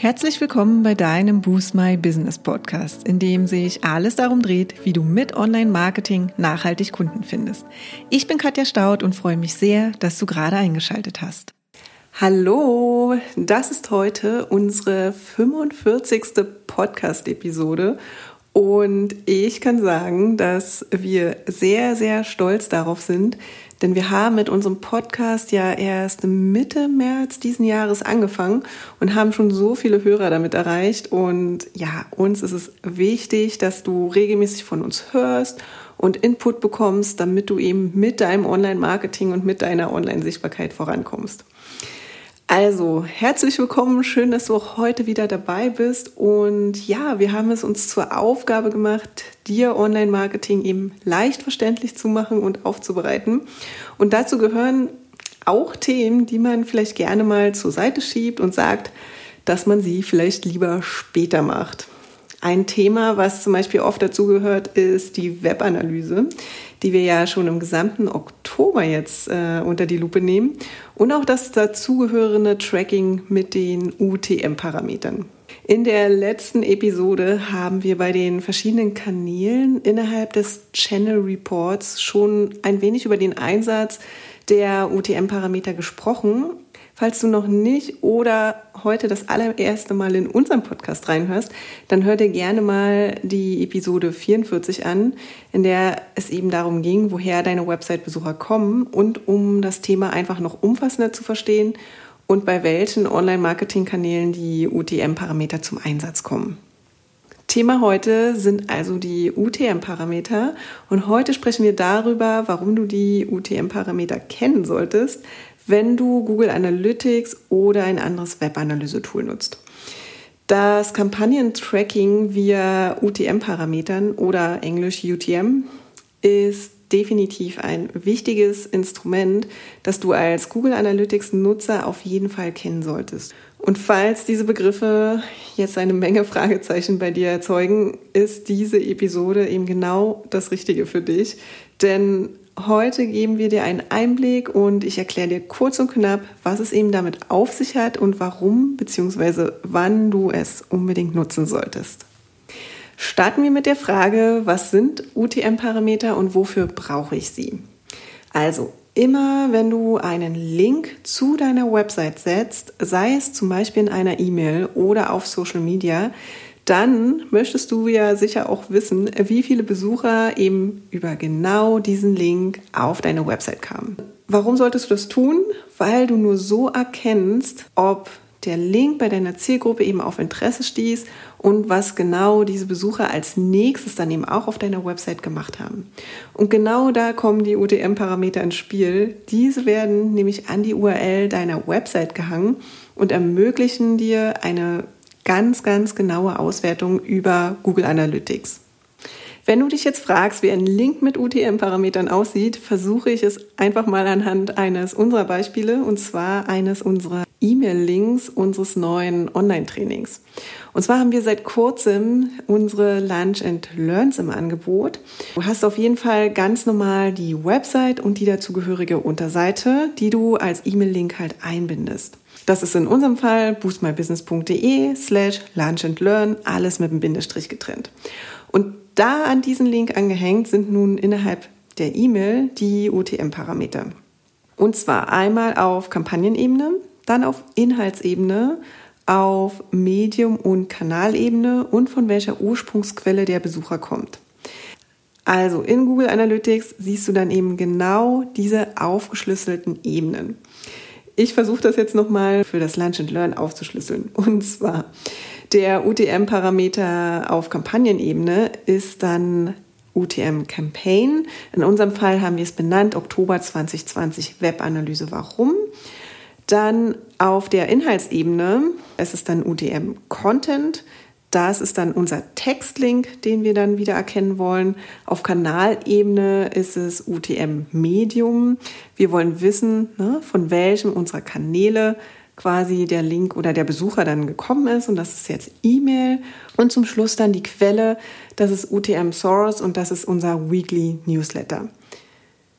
Herzlich willkommen bei deinem Boost My Business Podcast, in dem sich alles darum dreht, wie du mit Online-Marketing nachhaltig Kunden findest. Ich bin Katja Staud und freue mich sehr, dass du gerade eingeschaltet hast. Hallo, das ist heute unsere 45. Podcast-Episode und ich kann sagen, dass wir sehr, sehr stolz darauf sind, denn wir haben mit unserem Podcast ja erst Mitte März diesen Jahres angefangen und haben schon so viele Hörer damit erreicht. Und ja, uns ist es wichtig, dass du regelmäßig von uns hörst und Input bekommst, damit du eben mit deinem Online-Marketing und mit deiner Online-Sichtbarkeit vorankommst. Also, herzlich willkommen. Schön, dass du auch heute wieder dabei bist. Und ja, wir haben es uns zur Aufgabe gemacht, dir Online-Marketing eben leicht verständlich zu machen und aufzubereiten. Und dazu gehören auch Themen, die man vielleicht gerne mal zur Seite schiebt und sagt, dass man sie vielleicht lieber später macht. Ein Thema, was zum Beispiel oft dazugehört, ist die Webanalyse die wir ja schon im gesamten Oktober jetzt äh, unter die Lupe nehmen und auch das dazugehörende Tracking mit den UTM-Parametern. In der letzten Episode haben wir bei den verschiedenen Kanälen innerhalb des Channel Reports schon ein wenig über den Einsatz der UTM-Parameter gesprochen Falls du noch nicht oder heute das allererste Mal in unseren Podcast reinhörst, dann hör dir gerne mal die Episode 44 an, in der es eben darum ging, woher deine Website-Besucher kommen und um das Thema einfach noch umfassender zu verstehen und bei welchen Online-Marketing-Kanälen die UTM-Parameter zum Einsatz kommen. Thema heute sind also die UTM-Parameter und heute sprechen wir darüber, warum du die UTM-Parameter kennen solltest, wenn du Google Analytics oder ein anderes Webanalyse-Tool nutzt. Das Kampagnen-Tracking via UTM-Parametern oder englisch UTM ist definitiv ein wichtiges Instrument, das du als Google Analytics-Nutzer auf jeden Fall kennen solltest. Und falls diese Begriffe jetzt eine Menge Fragezeichen bei dir erzeugen, ist diese Episode eben genau das Richtige für dich. Denn Heute geben wir dir einen Einblick und ich erkläre dir kurz und knapp, was es eben damit auf sich hat und warum bzw. wann du es unbedingt nutzen solltest. Starten wir mit der Frage, was sind UTM-Parameter und wofür brauche ich sie? Also, immer wenn du einen Link zu deiner Website setzt, sei es zum Beispiel in einer E-Mail oder auf Social Media, dann möchtest du ja sicher auch wissen, wie viele Besucher eben über genau diesen Link auf deine Website kamen. Warum solltest du das tun? Weil du nur so erkennst, ob der Link bei deiner Zielgruppe eben auf Interesse stieß und was genau diese Besucher als nächstes dann eben auch auf deiner Website gemacht haben. Und genau da kommen die UTM-Parameter ins Spiel. Diese werden nämlich an die URL deiner Website gehangen und ermöglichen dir eine ganz, ganz genaue Auswertung über Google Analytics. Wenn du dich jetzt fragst, wie ein Link mit UTM-Parametern aussieht, versuche ich es einfach mal anhand eines unserer Beispiele, und zwar eines unserer E-Mail-Links unseres neuen Online-Trainings. Und zwar haben wir seit kurzem unsere Lunch and Learns im Angebot. Du hast auf jeden Fall ganz normal die Website und die dazugehörige Unterseite, die du als E-Mail-Link halt einbindest. Das ist in unserem Fall boostmybusiness.de slash lunch and learn, alles mit einem Bindestrich getrennt. Und da an diesen Link angehängt sind nun innerhalb der E-Mail die UTM-Parameter. Und zwar einmal auf Kampagnenebene, dann auf Inhaltsebene, auf Medium- und Kanalebene und von welcher Ursprungsquelle der Besucher kommt. Also in Google Analytics siehst du dann eben genau diese aufgeschlüsselten Ebenen. Ich versuche das jetzt nochmal für das Lunch and Learn aufzuschlüsseln. Und zwar der UTM-Parameter auf Kampagnenebene ist dann UTM Campaign. In unserem Fall haben wir es benannt, Oktober 2020 Webanalyse Warum. Dann auf der Inhaltsebene, es ist dann UTM Content. Das ist dann unser Textlink, den wir dann wieder erkennen wollen. Auf Kanalebene ist es UTM Medium. Wir wollen wissen, ne, von welchem unserer Kanäle quasi der Link oder der Besucher dann gekommen ist. Und das ist jetzt E-Mail. Und zum Schluss dann die Quelle. Das ist UTM Source und das ist unser Weekly Newsletter.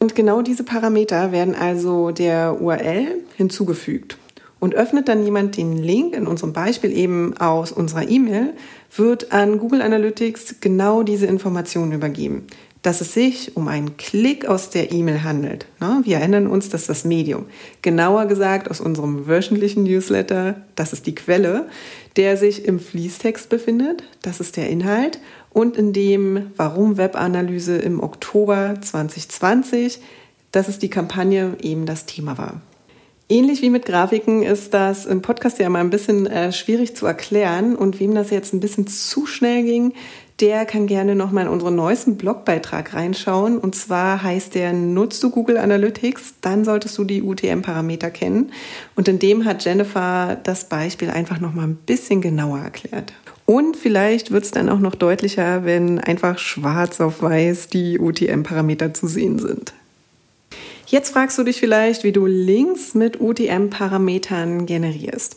Und genau diese Parameter werden also der URL hinzugefügt. Und öffnet dann jemand den Link, in unserem Beispiel eben aus unserer E-Mail, wird an Google Analytics genau diese Informationen übergeben dass es sich um einen Klick aus der E-Mail handelt. Wir erinnern uns, dass das Medium, genauer gesagt aus unserem wöchentlichen Newsletter, das ist die Quelle, der sich im Fließtext befindet, das ist der Inhalt, und in dem Warum Webanalyse im Oktober 2020, das ist die Kampagne, eben das Thema war. Ähnlich wie mit Grafiken ist das im Podcast ja mal ein bisschen äh, schwierig zu erklären und wem das jetzt ein bisschen zu schnell ging, der kann gerne noch mal in unseren neuesten Blogbeitrag reinschauen. Und zwar heißt der, nutzt du Google Analytics, dann solltest du die UTM-Parameter kennen. Und in dem hat Jennifer das Beispiel einfach noch mal ein bisschen genauer erklärt. Und vielleicht wird es dann auch noch deutlicher, wenn einfach schwarz auf weiß die UTM-Parameter zu sehen sind. Jetzt fragst du dich vielleicht, wie du Links mit UTM-Parametern generierst.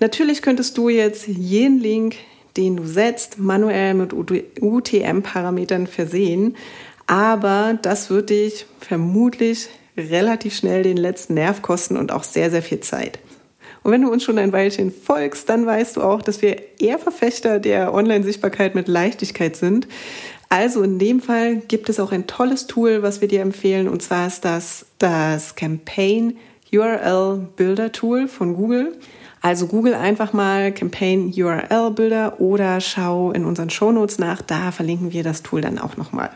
Natürlich könntest du jetzt jeden Link den du setzt, manuell mit UTM-Parametern versehen. Aber das wird dich vermutlich relativ schnell den letzten Nerv kosten und auch sehr, sehr viel Zeit. Und wenn du uns schon ein Weilchen folgst, dann weißt du auch, dass wir eher Verfechter der Online-Sichtbarkeit mit Leichtigkeit sind. Also in dem Fall gibt es auch ein tolles Tool, was wir dir empfehlen. Und zwar ist das das Campaign URL Builder Tool von Google. Also google einfach mal Campaign URL Builder oder schau in unseren Shownotes nach, da verlinken wir das Tool dann auch nochmal.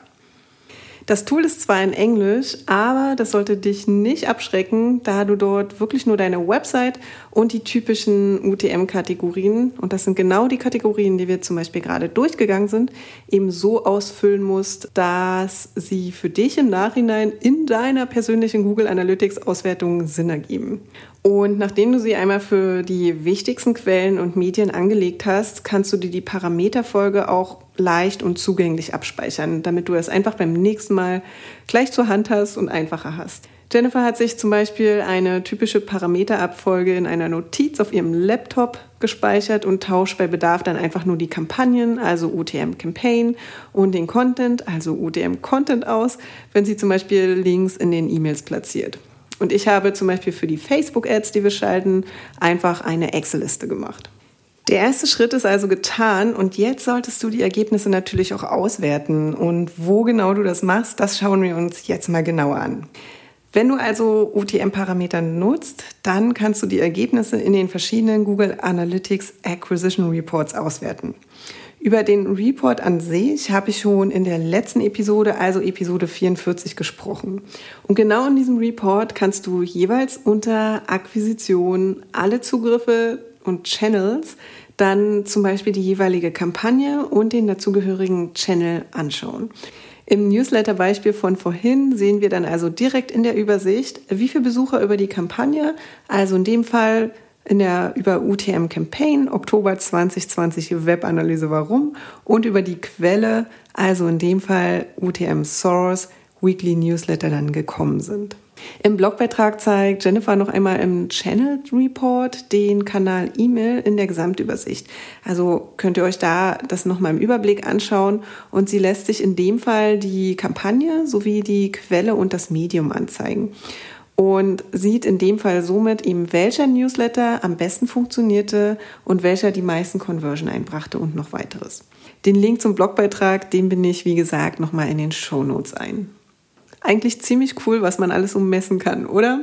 Das Tool ist zwar in Englisch, aber das sollte dich nicht abschrecken, da du dort wirklich nur deine Website und die typischen UTM-Kategorien, und das sind genau die Kategorien, die wir zum Beispiel gerade durchgegangen sind, eben so ausfüllen musst, dass sie für dich im Nachhinein in deiner persönlichen Google Analytics-Auswertung Sinn ergeben. Und nachdem du sie einmal für die wichtigsten Quellen und Medien angelegt hast, kannst du dir die Parameterfolge auch leicht und zugänglich abspeichern, damit du es einfach beim nächsten Mal gleich zur Hand hast und einfacher hast. Jennifer hat sich zum Beispiel eine typische Parameterabfolge in einer Notiz auf ihrem Laptop gespeichert und tauscht bei Bedarf dann einfach nur die Kampagnen, also UTM Campaign und den Content, also UTM Content aus, wenn sie zum Beispiel Links in den E-Mails platziert. Und ich habe zum Beispiel für die Facebook-Ads, die wir schalten, einfach eine Excel-Liste gemacht. Der erste Schritt ist also getan und jetzt solltest du die Ergebnisse natürlich auch auswerten. Und wo genau du das machst, das schauen wir uns jetzt mal genauer an. Wenn du also UTM-Parameter nutzt, dann kannst du die Ergebnisse in den verschiedenen Google Analytics Acquisition Reports auswerten. Über den Report an sich habe ich schon in der letzten Episode, also Episode 44, gesprochen. Und genau in diesem Report kannst du jeweils unter Akquisition alle Zugriffe und Channels dann zum Beispiel die jeweilige Kampagne und den dazugehörigen Channel anschauen. Im Newsletter-Beispiel von vorhin sehen wir dann also direkt in der Übersicht, wie viele Besucher über die Kampagne, also in dem Fall in der, über UTM Campaign Oktober 2020 Webanalyse Warum und über die Quelle, also in dem Fall UTM Source Weekly Newsletter dann gekommen sind. Im Blogbeitrag zeigt Jennifer noch einmal im Channel Report den Kanal E-Mail in der Gesamtübersicht. Also könnt ihr euch da das nochmal im Überblick anschauen und sie lässt sich in dem Fall die Kampagne sowie die Quelle und das Medium anzeigen und sieht in dem Fall somit eben, welcher Newsletter am besten funktionierte und welcher die meisten Conversion einbrachte und noch weiteres. Den Link zum Blogbeitrag, den bin ich, wie gesagt, nochmal in den Show Notes ein. Eigentlich ziemlich cool, was man alles ummessen kann, oder?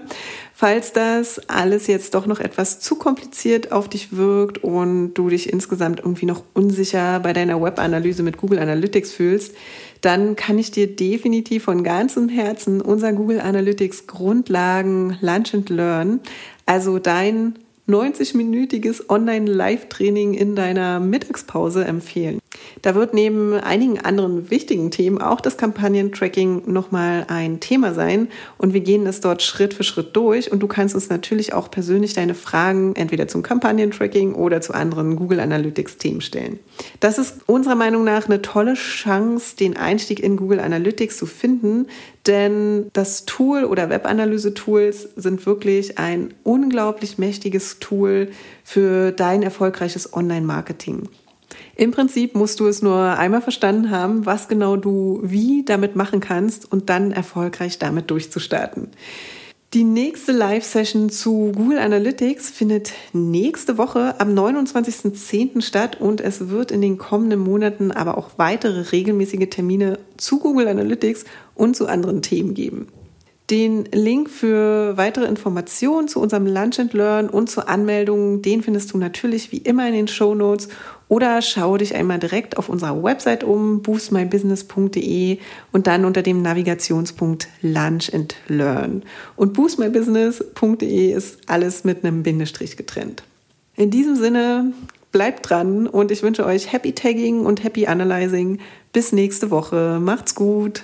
Falls das alles jetzt doch noch etwas zu kompliziert auf dich wirkt und du dich insgesamt irgendwie noch unsicher bei deiner Webanalyse mit Google Analytics fühlst, dann kann ich dir definitiv von ganzem Herzen unser Google Analytics Grundlagen Lunch and Learn, also dein 90-minütiges Online-Live-Training in deiner Mittagspause empfehlen. Da wird neben einigen anderen wichtigen Themen auch das Kampagnentracking nochmal ein Thema sein und wir gehen es dort Schritt für Schritt durch und du kannst uns natürlich auch persönlich deine Fragen entweder zum Kampagnentracking oder zu anderen Google Analytics Themen stellen. Das ist unserer Meinung nach eine tolle Chance, den Einstieg in Google Analytics zu finden, denn das Tool oder Webanalyse-Tools sind wirklich ein unglaublich mächtiges Tool für dein erfolgreiches Online-Marketing. Im Prinzip musst du es nur einmal verstanden haben, was genau du wie damit machen kannst und dann erfolgreich damit durchzustarten. Die nächste Live-Session zu Google Analytics findet nächste Woche am 29.10. statt und es wird in den kommenden Monaten aber auch weitere regelmäßige Termine zu Google Analytics und zu anderen Themen geben. Den Link für weitere Informationen zu unserem Lunch and Learn und zur Anmeldung, den findest du natürlich wie immer in den Show Notes oder schau dich einmal direkt auf unserer Website um, boostmybusiness.de und dann unter dem Navigationspunkt Lunch and Learn. Und boostmybusiness.de ist alles mit einem Bindestrich getrennt. In diesem Sinne, bleibt dran und ich wünsche euch Happy Tagging und Happy Analyzing. Bis nächste Woche. Macht's gut.